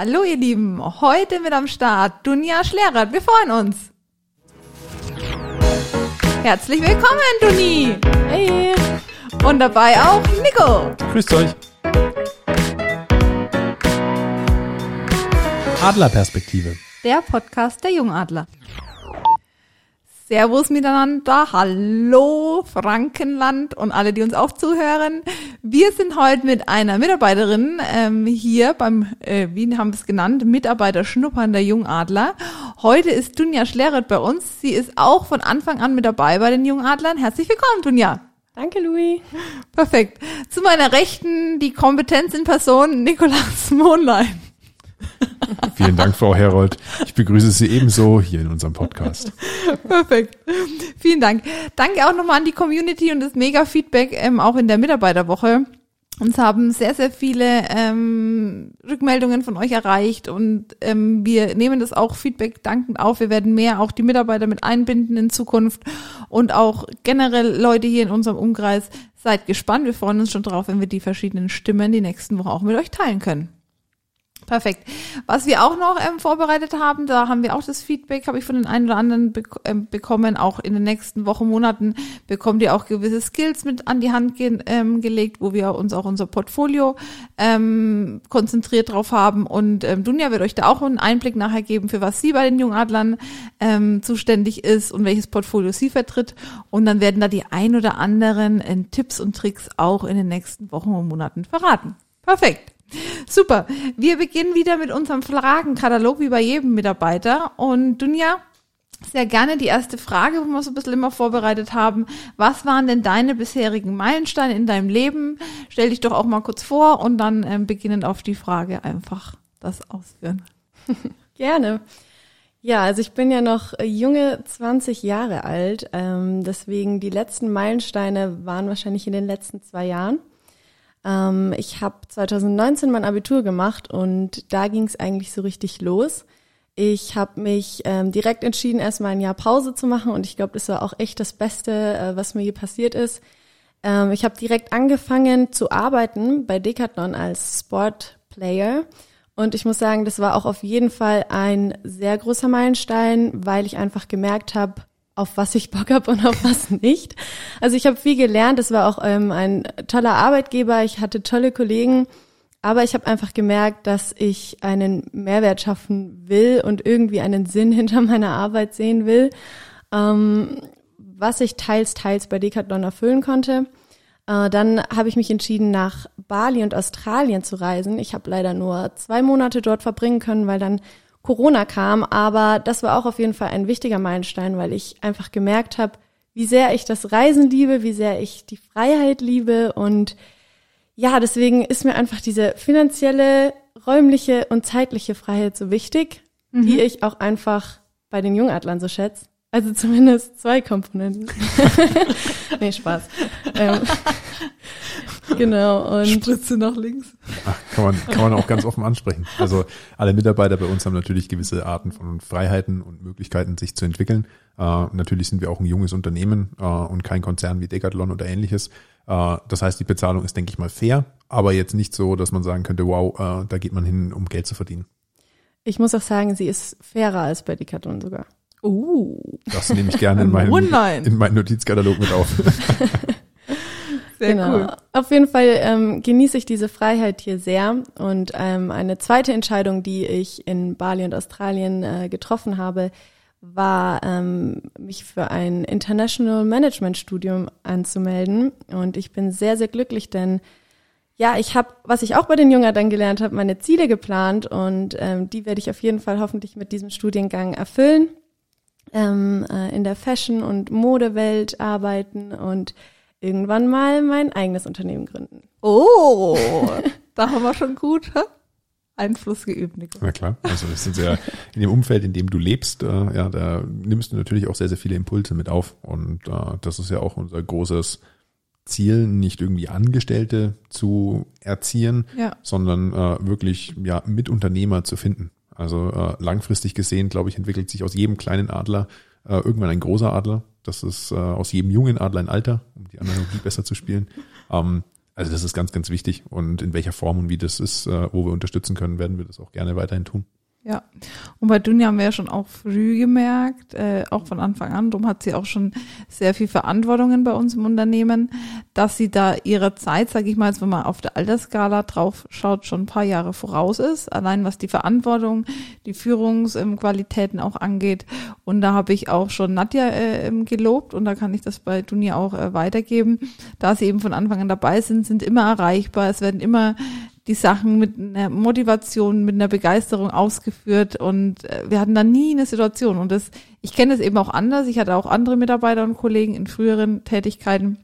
Hallo ihr Lieben, heute mit am Start Dunja Schlerert. Wir freuen uns. Herzlich willkommen, Duni. Hey. Und dabei auch Nico. Grüßt euch. Adlerperspektive. Der Podcast der Jungadler. Servus miteinander, hallo Frankenland und alle, die uns auch zuhören. Wir sind heute mit einer Mitarbeiterin ähm, hier beim, äh, wie haben wir es genannt, Mitarbeiter Schnuppern der Jungadler. Heute ist Dunja Schleret bei uns. Sie ist auch von Anfang an mit dabei bei den Jungadlern. Herzlich willkommen, Dunja. Danke, Louis. Perfekt. Zu meiner Rechten die Kompetenz in Person, Nikolaus Mohnlein. Vielen Dank, Frau Herold. Ich begrüße Sie ebenso hier in unserem Podcast. Perfekt. Vielen Dank. Danke auch nochmal an die Community und das Mega-Feedback ähm, auch in der Mitarbeiterwoche. Uns haben sehr, sehr viele ähm, Rückmeldungen von euch erreicht und ähm, wir nehmen das auch Feedback dankend auf. Wir werden mehr auch die Mitarbeiter mit einbinden in Zukunft und auch generell Leute hier in unserem Umkreis. Seid gespannt. Wir freuen uns schon drauf, wenn wir die verschiedenen Stimmen die nächsten Wochen auch mit euch teilen können. Perfekt. Was wir auch noch ähm, vorbereitet haben, da haben wir auch das Feedback, habe ich von den einen oder anderen be ähm, bekommen. Auch in den nächsten Wochen, Monaten bekommt ihr auch gewisse Skills mit an die Hand ge ähm, gelegt, wo wir uns auch unser Portfolio ähm, konzentriert drauf haben. Und ähm, Dunja wird euch da auch einen Einblick nachher geben, für was sie bei den Jungadlern ähm, zuständig ist und welches Portfolio sie vertritt. Und dann werden da die ein oder anderen äh, Tipps und Tricks auch in den nächsten Wochen und Monaten verraten. Perfekt. Super. Wir beginnen wieder mit unserem Fragenkatalog, wie bei jedem Mitarbeiter. Und Dunja, sehr gerne die erste Frage, wo wir so ein bisschen immer vorbereitet haben. Was waren denn deine bisherigen Meilensteine in deinem Leben? Stell dich doch auch mal kurz vor und dann ähm, beginnend auf die Frage einfach das ausführen. gerne. Ja, also ich bin ja noch junge 20 Jahre alt, ähm, deswegen die letzten Meilensteine waren wahrscheinlich in den letzten zwei Jahren. Ähm, ich habe 2019 mein Abitur gemacht und da ging es eigentlich so richtig los. Ich habe mich ähm, direkt entschieden, erstmal ein Jahr Pause zu machen und ich glaube, das war auch echt das Beste, äh, was mir je passiert ist. Ähm, ich habe direkt angefangen zu arbeiten bei Decathlon als Sportplayer und ich muss sagen, das war auch auf jeden Fall ein sehr großer Meilenstein, weil ich einfach gemerkt habe, auf was ich Bock habe und auf was nicht. Also ich habe viel gelernt. Es war auch ähm, ein toller Arbeitgeber. Ich hatte tolle Kollegen. Aber ich habe einfach gemerkt, dass ich einen Mehrwert schaffen will und irgendwie einen Sinn hinter meiner Arbeit sehen will, ähm, was ich teils, teils bei Decathlon erfüllen konnte. Äh, dann habe ich mich entschieden, nach Bali und Australien zu reisen. Ich habe leider nur zwei Monate dort verbringen können, weil dann Corona kam, aber das war auch auf jeden Fall ein wichtiger Meilenstein, weil ich einfach gemerkt habe, wie sehr ich das Reisen liebe, wie sehr ich die Freiheit liebe und ja, deswegen ist mir einfach diese finanzielle, räumliche und zeitliche Freiheit so wichtig, mhm. die ich auch einfach bei den Jungadlern so schätze. Also zumindest zwei Komponenten. nee, Spaß. Ähm, genau. Und Spritze nach links. Ach, kann, man, kann man auch ganz offen ansprechen. Also alle Mitarbeiter bei uns haben natürlich gewisse Arten von Freiheiten und Möglichkeiten, sich zu entwickeln. Äh, natürlich sind wir auch ein junges Unternehmen äh, und kein Konzern wie Decathlon oder ähnliches. Äh, das heißt, die Bezahlung ist, denke ich mal, fair, aber jetzt nicht so, dass man sagen könnte, wow, äh, da geht man hin, um Geld zu verdienen. Ich muss auch sagen, sie ist fairer als bei Decathlon sogar. Uh. Das nehme ich gerne in meinen, oh in meinen Notizkatalog mit auf. Sehr genau. cool. Auf jeden Fall ähm, genieße ich diese Freiheit hier sehr. Und ähm, eine zweite Entscheidung, die ich in Bali und Australien äh, getroffen habe, war, ähm, mich für ein International Management Studium anzumelden. Und ich bin sehr, sehr glücklich, denn ja, ich habe, was ich auch bei den Jüngern dann gelernt habe, meine Ziele geplant und ähm, die werde ich auf jeden Fall hoffentlich mit diesem Studiengang erfüllen ähm, äh, in der Fashion- und Modewelt arbeiten und irgendwann mal mein eigenes Unternehmen gründen. Oh, da haben wir schon gut hä? Einfluss geübt, Nico. Na klar, also das sind ja in dem Umfeld, in dem du lebst, äh, ja, da nimmst du natürlich auch sehr, sehr viele Impulse mit auf und äh, das ist ja auch unser großes Ziel, nicht irgendwie Angestellte zu erziehen, ja. sondern äh, wirklich ja Mitunternehmer zu finden. Also äh, langfristig gesehen, glaube ich, entwickelt sich aus jedem kleinen Adler äh, irgendwann ein großer Adler. Das ist äh, aus jedem jungen Adler ein Alter, um die Analogie besser zu spielen. Ähm, also das ist ganz, ganz wichtig. Und in welcher Form und wie das ist, äh, wo wir unterstützen können, werden wir das auch gerne weiterhin tun. Ja, und bei Dunja haben wir ja schon auch früh gemerkt, äh, auch von Anfang an, darum hat sie auch schon sehr viel Verantwortungen bei uns im Unternehmen, dass sie da ihrer Zeit, sage ich mal, jetzt wenn man auf der Altersskala drauf schaut, schon ein paar Jahre voraus ist, allein was die Verantwortung, die Führungsqualitäten auch angeht. Und da habe ich auch schon Nadja äh, gelobt und da kann ich das bei Dunja auch äh, weitergeben, da sie eben von Anfang an dabei sind, sind immer erreichbar, es werden immer die Sachen mit einer Motivation, mit einer Begeisterung ausgeführt und äh, wir hatten da nie eine Situation und das, ich kenne es eben auch anders. Ich hatte auch andere Mitarbeiter und Kollegen in früheren Tätigkeiten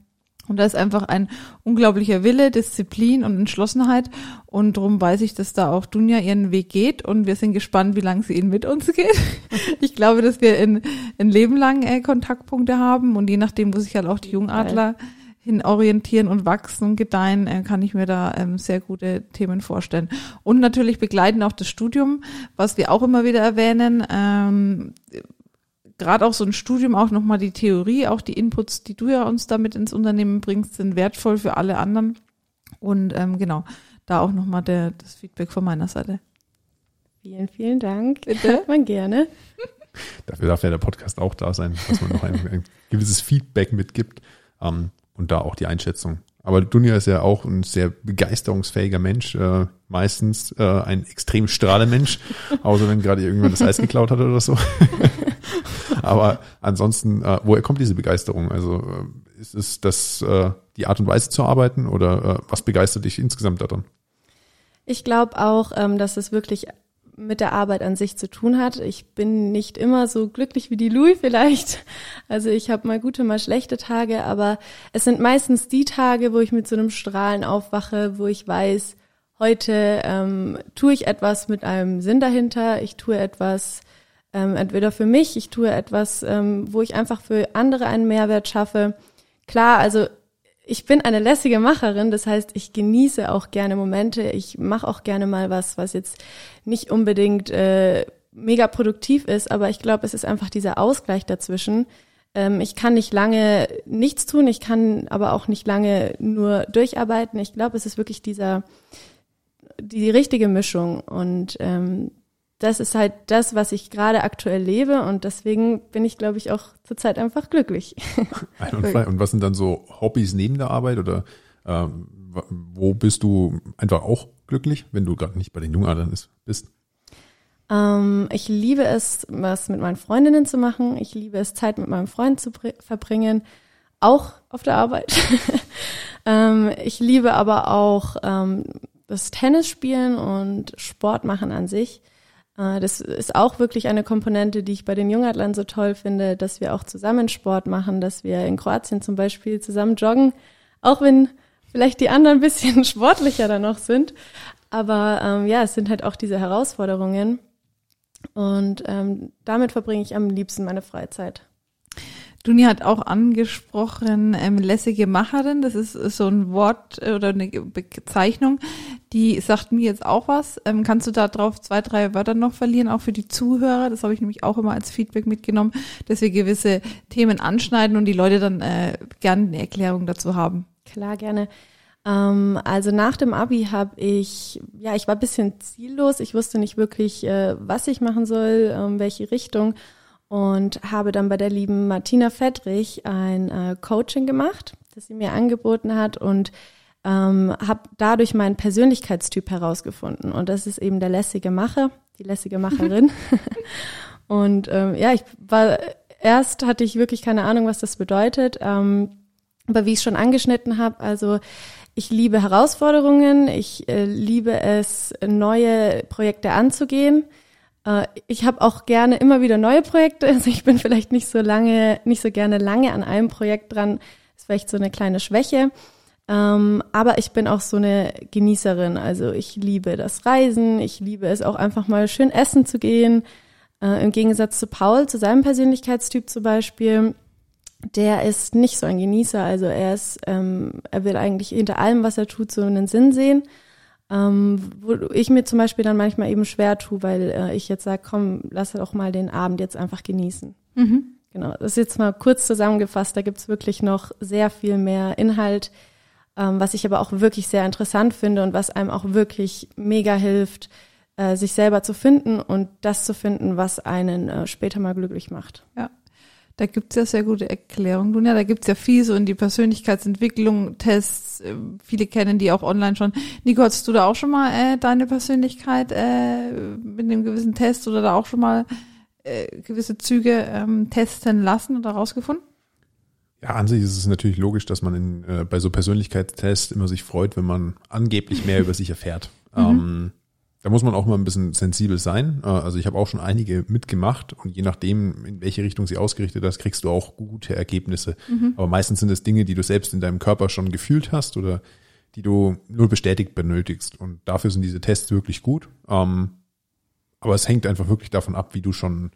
und da ist einfach ein unglaublicher Wille, Disziplin und Entschlossenheit und darum weiß ich, dass da auch Dunja ihren Weg geht und wir sind gespannt, wie lange sie ihn mit uns geht. Ich glaube, dass wir in, in Leben lang äh, Kontaktpunkte haben und je nachdem, wo sich halt auch die Jungadler hin orientieren und wachsen und gedeihen, äh, kann ich mir da ähm, sehr gute Themen vorstellen. Und natürlich begleiten auch das Studium, was wir auch immer wieder erwähnen. Ähm, Gerade auch so ein Studium, auch nochmal die Theorie, auch die Inputs, die du ja uns damit ins Unternehmen bringst, sind wertvoll für alle anderen. Und ähm, genau, da auch nochmal der, das Feedback von meiner Seite. Vielen, vielen Dank. Bitte. Man gerne. Dafür darf ja der Podcast auch da sein, dass man noch ein, ein gewisses Feedback mitgibt. Ähm, und da auch die Einschätzung. Aber Dunja ist ja auch ein sehr begeisterungsfähiger Mensch, äh, meistens äh, ein extrem Strahlemensch, außer wenn gerade irgendjemand das Eis geklaut hat oder so. Aber ansonsten, äh, woher kommt diese Begeisterung? Also äh, ist es das äh, die Art und Weise zu arbeiten oder äh, was begeistert dich insgesamt daran? Ich glaube auch, ähm, dass es wirklich mit der Arbeit an sich zu tun hat. Ich bin nicht immer so glücklich wie die Louis vielleicht. Also ich habe mal gute, mal schlechte Tage, aber es sind meistens die Tage, wo ich mit so einem Strahlen aufwache, wo ich weiß, heute ähm, tue ich etwas mit einem Sinn dahinter, ich tue etwas ähm, entweder für mich, ich tue etwas, ähm, wo ich einfach für andere einen Mehrwert schaffe. Klar, also ich bin eine lässige Macherin, das heißt, ich genieße auch gerne Momente. Ich mache auch gerne mal was, was jetzt nicht unbedingt äh, mega produktiv ist, aber ich glaube, es ist einfach dieser Ausgleich dazwischen. Ähm, ich kann nicht lange nichts tun, ich kann aber auch nicht lange nur durcharbeiten. Ich glaube, es ist wirklich dieser die richtige Mischung und ähm, das ist halt das, was ich gerade aktuell lebe und deswegen bin ich, glaube ich, auch zurzeit einfach glücklich. Einwandfrei. Und was sind dann so Hobbys neben der Arbeit oder ähm, wo bist du einfach auch glücklich, wenn du gerade nicht bei den Jungadern bist? Ähm, ich liebe es, was mit meinen Freundinnen zu machen. Ich liebe es, Zeit mit meinem Freund zu verbringen, auch auf der Arbeit. ähm, ich liebe aber auch ähm, das Tennis spielen und Sport machen an sich. Äh, das ist auch wirklich eine Komponente, die ich bei den Jungadlern so toll finde, dass wir auch zusammen Sport machen, dass wir in Kroatien zum Beispiel zusammen joggen, auch wenn vielleicht die anderen ein bisschen sportlicher da noch sind. Aber ähm, ja, es sind halt auch diese Herausforderungen. Und ähm, damit verbringe ich am liebsten meine Freizeit. Duni hat auch angesprochen, ähm, lässige Macherin. Das ist, so ein Wort äh, oder eine Bezeichnung, die sagt mir jetzt auch was. Ähm, kannst du da drauf zwei, drei Wörter noch verlieren, auch für die Zuhörer? Das habe ich nämlich auch immer als Feedback mitgenommen, dass wir gewisse Themen anschneiden und die Leute dann äh, gerne eine Erklärung dazu haben. Klar, gerne. Ähm, also nach dem Abi habe ich, ja, ich war bisschen ziellos. Ich wusste nicht wirklich, äh, was ich machen soll, ähm, welche Richtung und habe dann bei der lieben Martina Fedrich ein äh, Coaching gemacht, das sie mir angeboten hat und ähm, habe dadurch meinen Persönlichkeitstyp herausgefunden und das ist eben der lässige Macher, die lässige Macherin. und ähm, ja, ich war erst hatte ich wirklich keine Ahnung, was das bedeutet, ähm, aber wie ich schon angeschnitten habe, also ich liebe Herausforderungen, ich äh, liebe es, neue Projekte anzugehen. Äh, ich habe auch gerne immer wieder neue Projekte. Also ich bin vielleicht nicht so lange, nicht so gerne lange an einem Projekt dran. Ist vielleicht so eine kleine Schwäche. Ähm, aber ich bin auch so eine Genießerin. Also ich liebe das Reisen. Ich liebe es auch einfach mal schön essen zu gehen. Äh, Im Gegensatz zu Paul, zu seinem Persönlichkeitstyp zum Beispiel. Der ist nicht so ein Genießer. Also er ist, ähm, er will eigentlich hinter allem, was er tut, so einen Sinn sehen. Ähm, wo ich mir zum Beispiel dann manchmal eben schwer tue, weil äh, ich jetzt sage, komm, lass doch mal den Abend jetzt einfach genießen. Mhm. Genau, das ist jetzt mal kurz zusammengefasst, da gibt's wirklich noch sehr viel mehr Inhalt. ähm, was ich aber auch wirklich sehr interessant finde und was einem auch wirklich mega hilft, äh, sich selber zu finden und das zu finden, was einen äh, später mal glücklich macht. Ja. Da gibt's ja sehr gute Erklärungen, Dunja. Da gibt's ja viel so in die Persönlichkeitsentwicklung, Tests. äh, Viele kennen die auch online schon. Nico, hattest du da auch schon mal äh, deine Persönlichkeit äh, mit einem gewissen Test oder da auch schon mal äh, gewisse Züge ähm, testen lassen oder rausgefunden? Ja, an sich ist es natürlich logisch, dass man in, äh, bei so Persönlichkeitstests immer sich freut, wenn man angeblich mehr über sich erfährt. Ähm, da muss man auch mal ein bisschen sensibel sein. Äh, also ich habe auch schon einige mitgemacht und je nachdem, in welche Richtung sie ausgerichtet hast, kriegst du auch gute Ergebnisse. Aber meistens sind es Dinge, die du selbst in deinem Körper schon gefühlt hast oder die du nur bestätigt benötigst. Und dafür sind diese Tests wirklich gut. Ähm, aber es hängt einfach wirklich davon ab, wie du schon,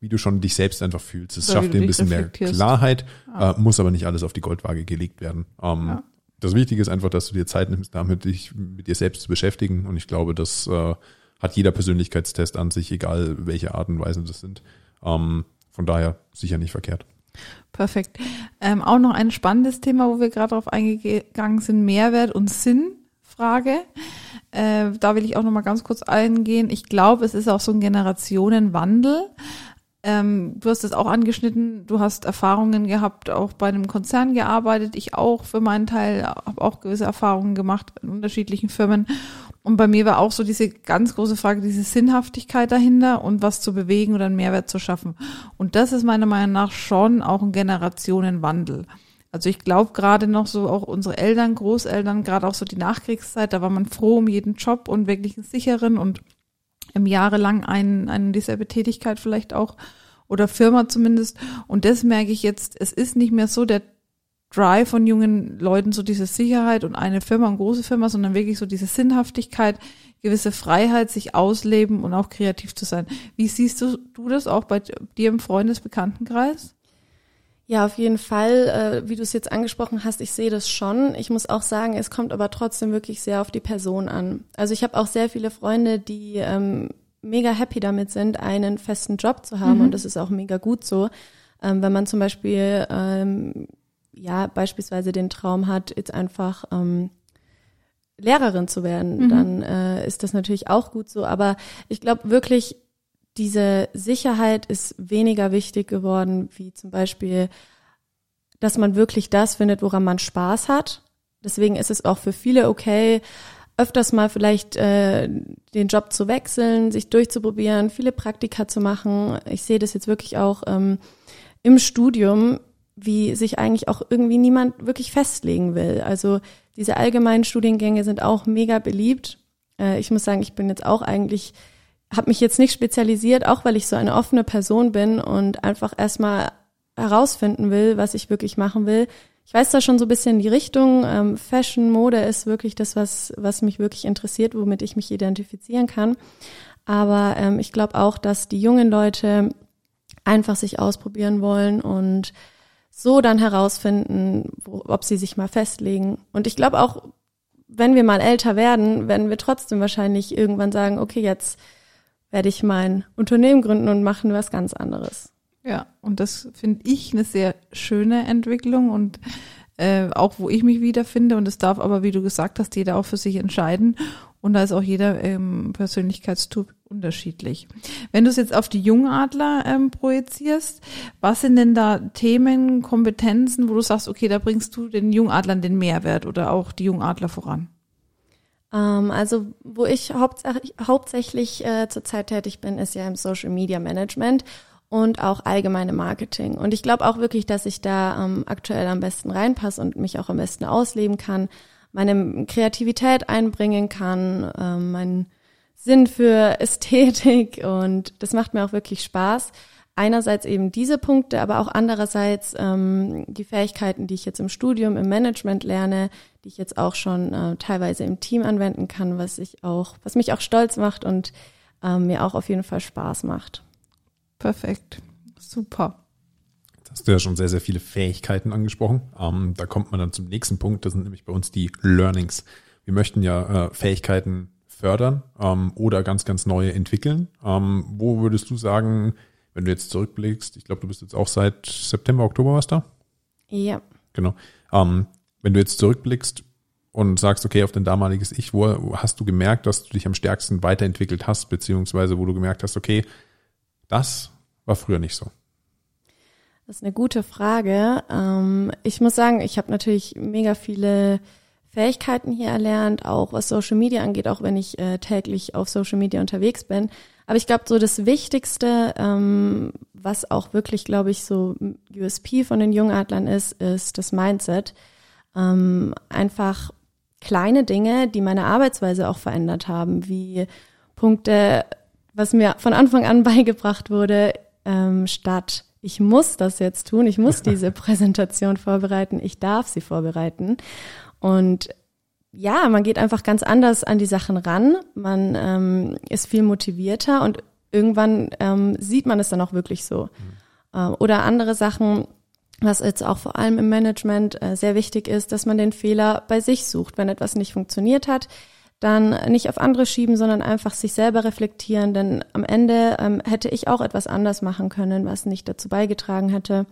wie du schon dich selbst einfach fühlst. Es wie schafft dir ein bisschen mehr. Klarheit, äh, muss aber nicht alles auf die Goldwaage gelegt werden. Ähm, Ja. Das Wichtige ist einfach, dass du dir Zeit nimmst, damit dich mit dir selbst zu beschäftigen. Und ich glaube, das äh, hat jeder Persönlichkeitstest an sich, egal welche Art und Weise das sind. Ähm, von daher sicher nicht verkehrt. Perfekt. Ähm, auch noch ein spannendes Thema, wo wir gerade drauf eingegangen sind, Mehrwert und Sinnfrage. Äh, da will ich auch noch mal ganz kurz eingehen. Ich glaube, es ist auch so ein Generationenwandel. Ähm, du hast es auch angeschnitten, du hast Erfahrungen gehabt, auch bei einem Konzern gearbeitet. Ich auch für meinen Teil habe auch gewisse Erfahrungen gemacht in unterschiedlichen Firmen. Und bei mir war auch so diese ganz große Frage, diese Sinnhaftigkeit dahinter und was zu bewegen oder einen Mehrwert zu schaffen. Und das ist meiner Meinung nach schon auch ein Generationenwandel. Also ich glaube gerade noch so auch unsere Eltern, Großeltern, gerade auch so die Nachkriegszeit, da war man froh um jeden Job und wirklich einen sicheren und jahrelang einen, eine dieselbe Tätigkeit vielleicht auch oder Firma zumindest. Und das merke ich jetzt, es ist nicht mehr so der Drive von jungen Leuten, so diese Sicherheit und eine Firma und große Firma, sondern wirklich so diese Sinnhaftigkeit, gewisse Freiheit, sich ausleben und auch kreativ zu sein. Wie siehst du, du das auch bei dir im Freundesbekanntenkreis? Ja, auf jeden Fall, äh, wie du es jetzt angesprochen hast, ich sehe das schon. Ich muss auch sagen, es kommt aber trotzdem wirklich sehr auf die Person an. Also ich habe auch sehr viele Freunde, die ähm, mega happy damit sind, einen festen Job zu haben und das ist auch mega gut so. Ähm, wenn man zum Beispiel ähm, ja beispielsweise den Traum hat, jetzt einfach ähm, Lehrerin zu werden, dann äh, ist das natürlich auch gut so. Aber ich glaube wirklich, diese Sicherheit ist weniger wichtig geworden, wie zum Beispiel, dass man wirklich das findet, woran man Spaß hat. Deswegen ist es auch für viele okay, öfters mal vielleicht äh, den Job zu wechseln, sich durchzuprobieren, viele Praktika zu machen. Ich sehe das jetzt wirklich auch ähm, im Studium, wie sich eigentlich auch irgendwie niemand wirklich festlegen will. Also diese allgemeinen Studiengänge sind auch mega beliebt. Äh, ich muss sagen, ich bin jetzt auch eigentlich habe mich jetzt nicht spezialisiert, auch weil ich so eine offene Person bin und einfach erstmal herausfinden will, was ich wirklich machen will. Ich weiß da schon so ein bisschen die Richtung. Ähm, Fashion, Mode ist wirklich das, was, was mich wirklich interessiert, womit ich mich identifizieren kann. Aber ähm, ich glaube auch, dass die jungen Leute einfach sich ausprobieren wollen und so dann herausfinden, wo, ob sie sich mal festlegen. Und ich glaube auch, wenn wir mal älter werden, werden wir trotzdem wahrscheinlich irgendwann sagen, okay, jetzt werde ich mein Unternehmen gründen und machen was ganz anderes. Ja, und das finde ich eine sehr schöne Entwicklung und äh, auch wo ich mich wiederfinde. Und es darf aber, wie du gesagt hast, jeder auch für sich entscheiden. Und da ist auch jeder ähm, Persönlichkeitstyp unterschiedlich. Wenn du es jetzt auf die Jungadler ähm, projizierst, was sind denn da Themen, Kompetenzen, wo du sagst, okay, da bringst du den Jungadlern den Mehrwert oder auch die Jungadler voran? Ähm, also wo ich hauptsächlich, hauptsächlich äh, zurzeit tätig bin, ist ja im Social Media Management und auch allgemeine Marketing. Und ich glaube auch wirklich, dass ich da ähm, aktuell am besten reinpasse und mich auch am besten ausleben kann, meine Kreativität einbringen kann, ähm, meinen Sinn für Ästhetik und das macht mir auch wirklich Spaß. Einerseits eben diese Punkte, aber auch andererseits ähm, die Fähigkeiten, die ich jetzt im Studium, im Management lerne, die ich jetzt auch schon äh, teilweise im Team anwenden kann, was ich auch, was mich auch stolz macht und ähm, mir auch auf jeden Fall Spaß macht. Perfekt. Super. Jetzt hast du ja schon sehr, sehr viele Fähigkeiten angesprochen. Ähm, da kommt man dann zum nächsten Punkt. Das sind nämlich bei uns die Learnings. Wir möchten ja äh, Fähigkeiten fördern ähm, oder ganz, ganz neue entwickeln. Ähm, wo würdest du sagen, wenn du jetzt zurückblickst, ich glaube, du bist jetzt auch seit September, Oktober was da? Ja. Genau. Ähm, wenn du jetzt zurückblickst, und sagst, okay, auf dein damaliges Ich, wo hast du gemerkt, dass du dich am stärksten weiterentwickelt hast, beziehungsweise wo du gemerkt hast, okay, das war früher nicht so? Das ist eine gute Frage. Ähm, ich muss sagen, ich habe natürlich mega viele Fähigkeiten hier erlernt, auch was Social Media angeht, auch wenn ich äh, täglich auf Social Media unterwegs bin. Aber ich glaube, so das Wichtigste, ähm, was auch wirklich, glaube ich, so USP von den Jungadlern ist, ist das Mindset. Ähm, einfach kleine Dinge, die meine Arbeitsweise auch verändert haben, wie Punkte, was mir von Anfang an beigebracht wurde, ähm, statt ich muss das jetzt tun, ich muss diese Präsentation vorbereiten, ich darf sie vorbereiten. Und ja, man geht einfach ganz anders an die Sachen ran, man ähm, ist viel motivierter und irgendwann ähm, sieht man es dann auch wirklich so. Mhm. Äh, oder andere Sachen, was jetzt auch vor allem im Management äh, sehr wichtig ist, dass man den Fehler bei sich sucht. Wenn etwas nicht funktioniert hat, dann nicht auf andere schieben, sondern einfach sich selber reflektieren. Denn am Ende ähm, hätte ich auch etwas anders machen können, was nicht dazu beigetragen hätte.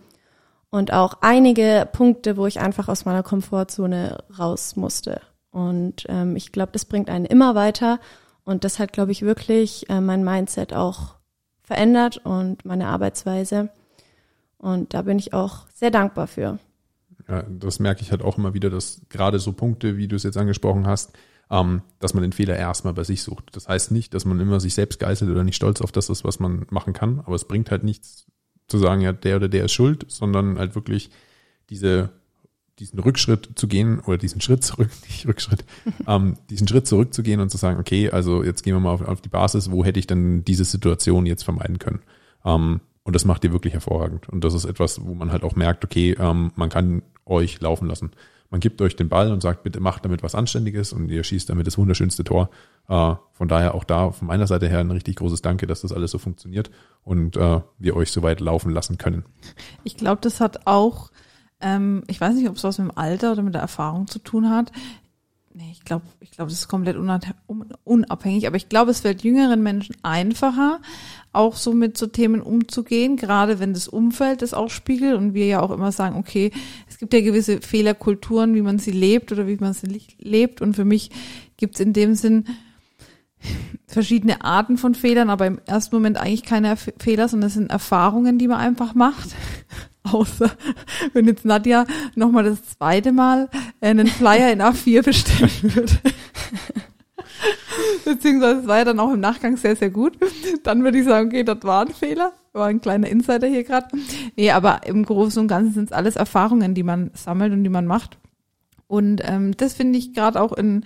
Und auch einige Punkte, wo ich einfach aus meiner Komfortzone raus musste. Und ähm, ich glaube, das bringt einen immer weiter. Und das hat, glaube ich, wirklich äh, mein Mindset auch verändert und meine Arbeitsweise. Und da bin ich auch sehr dankbar für. Ja, das merke ich halt auch immer wieder, dass gerade so Punkte, wie du es jetzt angesprochen hast, ähm, dass man den Fehler erstmal bei sich sucht. Das heißt nicht, dass man immer sich selbst geißelt oder nicht stolz auf das ist, was man machen kann, aber es bringt halt nichts zu sagen, ja, der oder der ist schuld, sondern halt wirklich diese diesen Rückschritt zu gehen oder diesen Schritt zurück, nicht Rückschritt, ähm, diesen Schritt zurückzugehen und zu sagen, okay, also jetzt gehen wir mal auf, auf die Basis, wo hätte ich denn diese Situation jetzt vermeiden können? Ähm, und das macht ihr wirklich hervorragend. Und das ist etwas, wo man halt auch merkt, okay, ähm, man kann euch laufen lassen. Man gibt euch den Ball und sagt, bitte macht damit was Anständiges und ihr schießt damit das wunderschönste Tor. Äh, von daher auch da von meiner Seite her ein richtig großes Danke, dass das alles so funktioniert und äh, wir euch so weit laufen lassen können. Ich glaube, das hat auch, ähm, ich weiß nicht, ob es was mit dem Alter oder mit der Erfahrung zu tun hat. Nee, ich glaube, ich glaube, das ist komplett unabhängig, aber ich glaube, es fällt jüngeren Menschen einfacher, auch so mit so Themen umzugehen, gerade wenn das Umfeld das auch spiegelt und wir ja auch immer sagen, okay, es gibt ja gewisse Fehlerkulturen, wie man sie lebt oder wie man sie lebt und für mich gibt es in dem Sinn verschiedene Arten von Fehlern, aber im ersten Moment eigentlich keine Fehler, sondern es sind Erfahrungen, die man einfach macht. Außer wenn jetzt Nadja nochmal das zweite Mal einen Flyer in A4 bestellen würde. Beziehungsweise es war ja dann auch im Nachgang sehr, sehr gut. Dann würde ich sagen, okay, das war ein Fehler. War ein kleiner Insider hier gerade. Nee, aber im Großen und Ganzen sind es alles Erfahrungen, die man sammelt und die man macht. Und ähm, das finde ich gerade auch in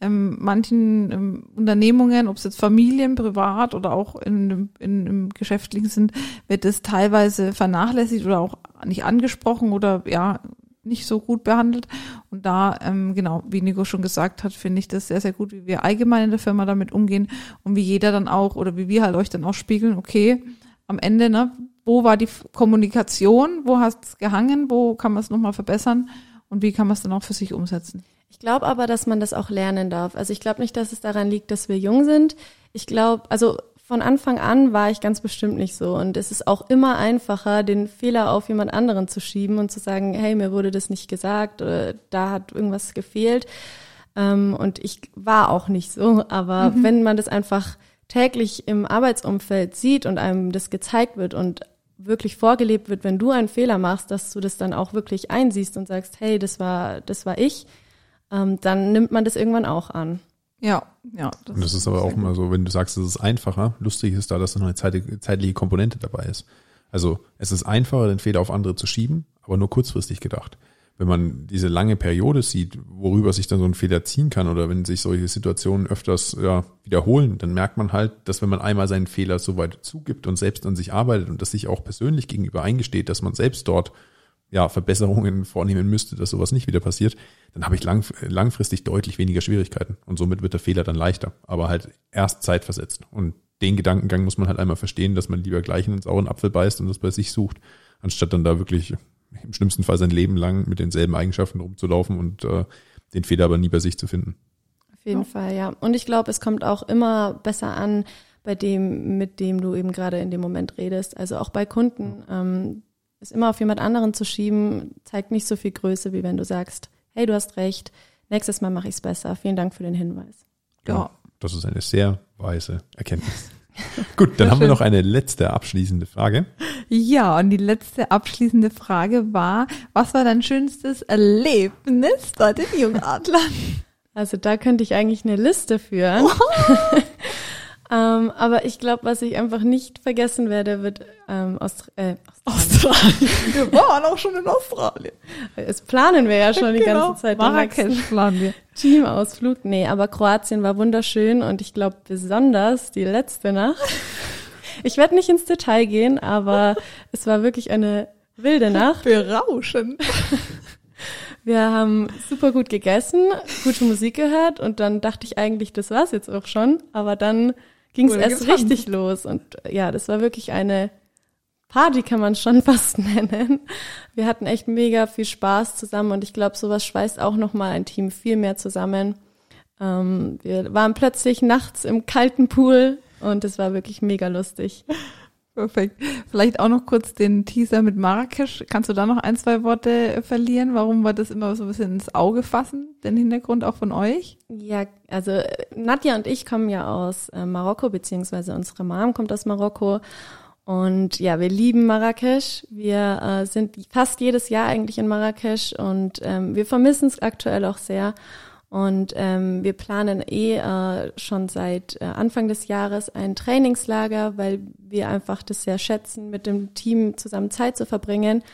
ähm, manchen ähm, Unternehmungen, ob es jetzt Familien, privat oder auch in, in, im Geschäftlichen sind, wird es teilweise vernachlässigt oder auch nicht angesprochen oder ja nicht so gut behandelt. Und da, ähm, genau, wie Nico schon gesagt hat, finde ich das sehr, sehr gut, wie wir allgemein in der Firma damit umgehen und wie jeder dann auch oder wie wir halt euch dann auch spiegeln, okay, am Ende, ne, wo war die Kommunikation, wo hast es gehangen, wo kann man es nochmal verbessern und wie kann man es dann auch für sich umsetzen? Ich glaube aber, dass man das auch lernen darf. Also ich glaube nicht, dass es daran liegt, dass wir jung sind. Ich glaube, also von Anfang an war ich ganz bestimmt nicht so. Und es ist auch immer einfacher, den Fehler auf jemand anderen zu schieben und zu sagen, hey, mir wurde das nicht gesagt oder da hat irgendwas gefehlt. Ähm, und ich war auch nicht so. Aber mhm. wenn man das einfach täglich im Arbeitsumfeld sieht und einem das gezeigt wird und wirklich vorgelebt wird, wenn du einen Fehler machst, dass du das dann auch wirklich einsiehst und sagst, hey, das war, das war ich, ähm, dann nimmt man das irgendwann auch an. Ja, ja. Das und das ist aber auch immer so, wenn du sagst, es ist einfacher, lustig ist da, dass da noch eine zeitliche Komponente dabei ist. Also es ist einfacher, den Fehler auf andere zu schieben, aber nur kurzfristig gedacht wenn man diese lange Periode sieht, worüber sich dann so ein Fehler ziehen kann oder wenn sich solche Situationen öfters ja, wiederholen, dann merkt man halt, dass wenn man einmal seinen Fehler so weit zugibt und selbst an sich arbeitet und das sich auch persönlich gegenüber eingesteht, dass man selbst dort ja Verbesserungen vornehmen müsste, dass sowas nicht wieder passiert, dann habe ich lang, langfristig deutlich weniger Schwierigkeiten und somit wird der Fehler dann leichter, aber halt erst zeitversetzt. Und den Gedankengang muss man halt einmal verstehen, dass man lieber gleich in den sauren Apfel beißt und das bei sich sucht, anstatt dann da wirklich im schlimmsten Fall sein Leben lang mit denselben Eigenschaften rumzulaufen und äh, den Fehler aber nie bei sich zu finden. Auf jeden ja. Fall, ja. Und ich glaube, es kommt auch immer besser an bei dem, mit dem du eben gerade in dem Moment redest. Also auch bei Kunden, ähm, es immer auf jemand anderen zu schieben, zeigt nicht so viel Größe, wie wenn du sagst, hey, du hast recht, nächstes Mal mache ich es besser. Vielen Dank für den Hinweis. Ja. Das ist eine sehr weise Erkenntnis. Gut, dann haben wir noch eine letzte abschließende Frage. Ja, und die letzte abschließende Frage war, was war dein schönstes Erlebnis bei den Jungadlern? Also da könnte ich eigentlich eine Liste führen. Ähm, aber ich glaube, was ich einfach nicht vergessen werde, wird ähm, Aust äh, Australien. Wir waren auch schon in Australien. Das planen wir ja schon die Genau, ganze Zeit. Marrakesch planen wir. Teamausflug. Nee, aber Kroatien war wunderschön und ich glaube besonders die letzte Nacht. Ich werde nicht ins Detail gehen, aber es war wirklich eine wilde Nacht. Berauschend. Wir haben super gut gegessen, gute Musik gehört und dann dachte ich eigentlich, das war's jetzt auch schon. Aber dann ging es erst richtig los und ja, das war wirklich eine Party, kann man schon fast nennen. Wir hatten echt mega viel Spaß zusammen und ich glaube, sowas schweißt auch nochmal ein Team viel mehr zusammen. Ähm, wir waren plötzlich nachts im kalten Pool und es war wirklich mega lustig. Perfekt. Vielleicht auch noch kurz den Teaser mit Marrakesch. Kannst du da noch ein, zwei Worte verlieren? Warum wir das immer so ein bisschen ins Auge fassen? Den Hintergrund auch von euch? Ja, also Nadja und ich kommen ja aus äh, Marokko, beziehungsweise unsere Mom kommt aus Marokko. Und ja, wir lieben Marrakesch. Wir äh, sind fast jedes Jahr eigentlich in Marrakesch und ähm, wir vermissen es aktuell auch sehr. Und ähm, wir planen eh äh, schon seit äh, Anfang des Jahres ein Trainingslager, weil wir einfach das sehr schätzen, mit dem Team zusammen Zeit zu verbringen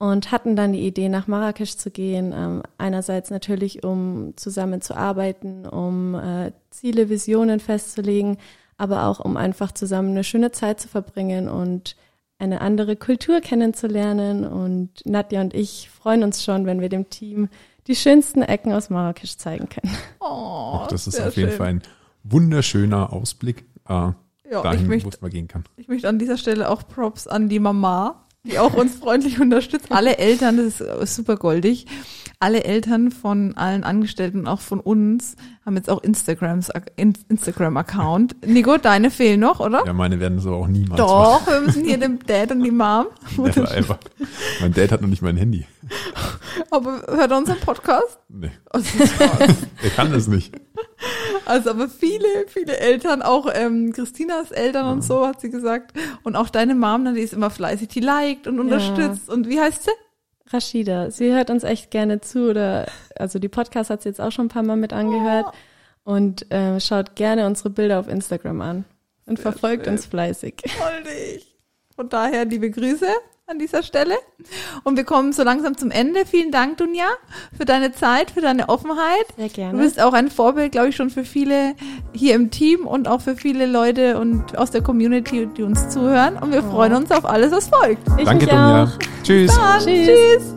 und hatten dann die Idee, nach Marrakesch zu gehen. Ähm, einerseits natürlich, um zusammen zu arbeiten, um äh, Ziele, Visionen festzulegen, aber auch um einfach zusammen eine schöne Zeit zu verbringen und eine andere Kultur kennenzulernen. Und Nadja und ich freuen uns schon, wenn wir dem Team die schönsten Ecken aus Marrakesch zeigen können. Oh, das ist auf jeden schön. Fall ein wunderschöner Ausblick, äh, Ja, ich dahin, wo möchte, es mal gehen kann. ich möchte an dieser Stelle auch Props an die Mama, die auch uns freundlich unterstützt. Alle Eltern, das ist äh, super goldig. Alle Eltern von allen Angestellten, auch von uns, haben jetzt auch Instagrams, In- Instagram-Account. Nico, deine fehlen noch, oder? Ja, meine werden so auch niemals Doch, wir müssen hier dem Dad und die Mom. Never ever. Mein Dad hat noch nicht mein Handy. Aber hört er unseren Podcast? Nee, Also, er kann das nicht. also aber viele, viele Eltern, auch ähm, Christinas Eltern und so, hat sie gesagt. Und auch deine Mom, ne, die ist immer fleißig, die liked und unterstützt. Und wie heißt sie? Rashida, sie hört uns echt gerne zu oder also die Podcast hat sie jetzt auch schon ein paar Mal mit angehört und äh, schaut gerne unsere Bilder auf Instagram an und verfolgt uns fleißig. Goldig. Von daher liebe Grüße an dieser Stelle. Und wir kommen so langsam zum Ende. Vielen Dank, Dunja, für deine Zeit, für deine Offenheit. Sehr Du gerne. bist auch ein Vorbild, glaube ich, schon für viele hier im Team und auch für viele Leute und aus der Community, die uns zuhören. Und wir freuen uns auf alles, was folgt. Ich Danke, Dunja. auch. Tschüss. Dann, Tschüss. tschüss.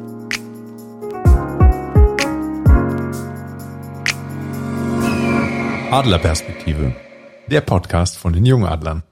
Adlerperspektive. Der Podcast von den Jungadlern.